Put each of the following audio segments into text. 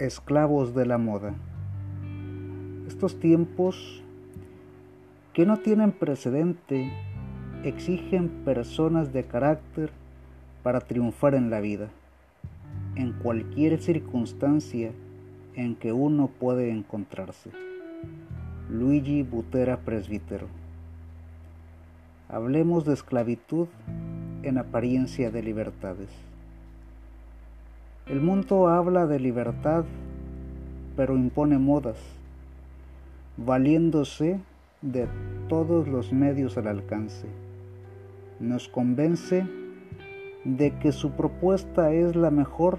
esclavos de la moda. Estos tiempos que no tienen precedente exigen personas de carácter para triunfar en la vida, en cualquier circunstancia en que uno puede encontrarse. Luigi Butera Presbítero. Hablemos de esclavitud en apariencia de libertades. El mundo habla de libertad, pero impone modas, valiéndose de todos los medios al alcance. Nos convence de que su propuesta es la mejor,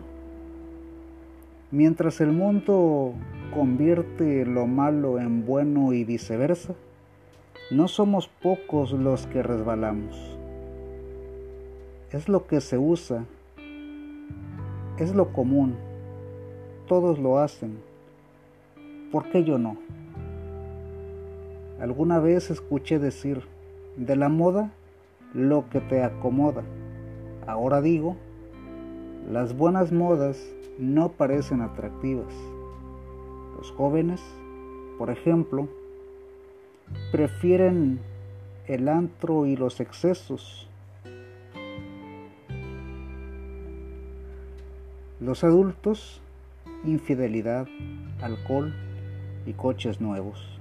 mientras el mundo convierte lo malo en bueno y viceversa. No somos pocos los que resbalamos. Es lo que se usa es lo común. Todos lo hacen. ¿Por qué yo no? Alguna vez escuché decir, de la moda, lo que te acomoda. Ahora digo, las buenas modas no parecen atractivas. Los jóvenes, por ejemplo, prefieren el antro y los excesos Los adultos, infidelidad, alcohol y coches nuevos.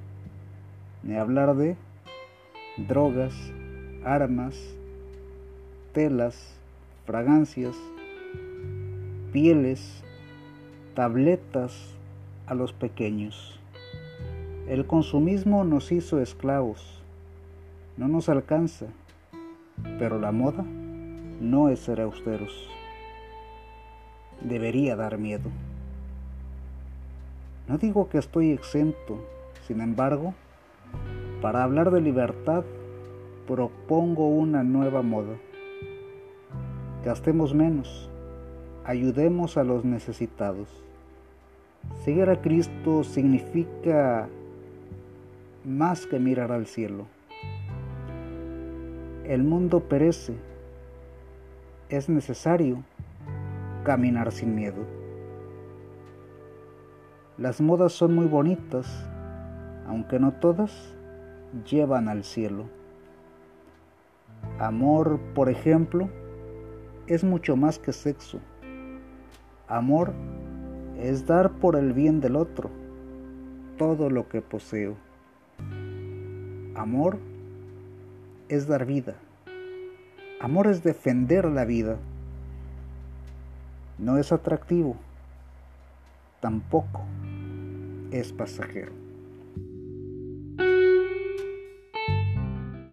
Ni hablar de drogas, armas, telas, fragancias, pieles, tabletas a los pequeños. El consumismo nos hizo esclavos. No nos alcanza, pero la moda no es ser austeros debería dar miedo. No digo que estoy exento, sin embargo, para hablar de libertad, propongo una nueva moda. Gastemos menos, ayudemos a los necesitados. Seguir a Cristo significa más que mirar al cielo. El mundo perece. Es necesario caminar sin miedo. Las modas son muy bonitas, aunque no todas llevan al cielo. Amor, por ejemplo, es mucho más que sexo. Amor es dar por el bien del otro todo lo que poseo. Amor es dar vida. Amor es defender la vida no es atractivo, tampoco es pasajero.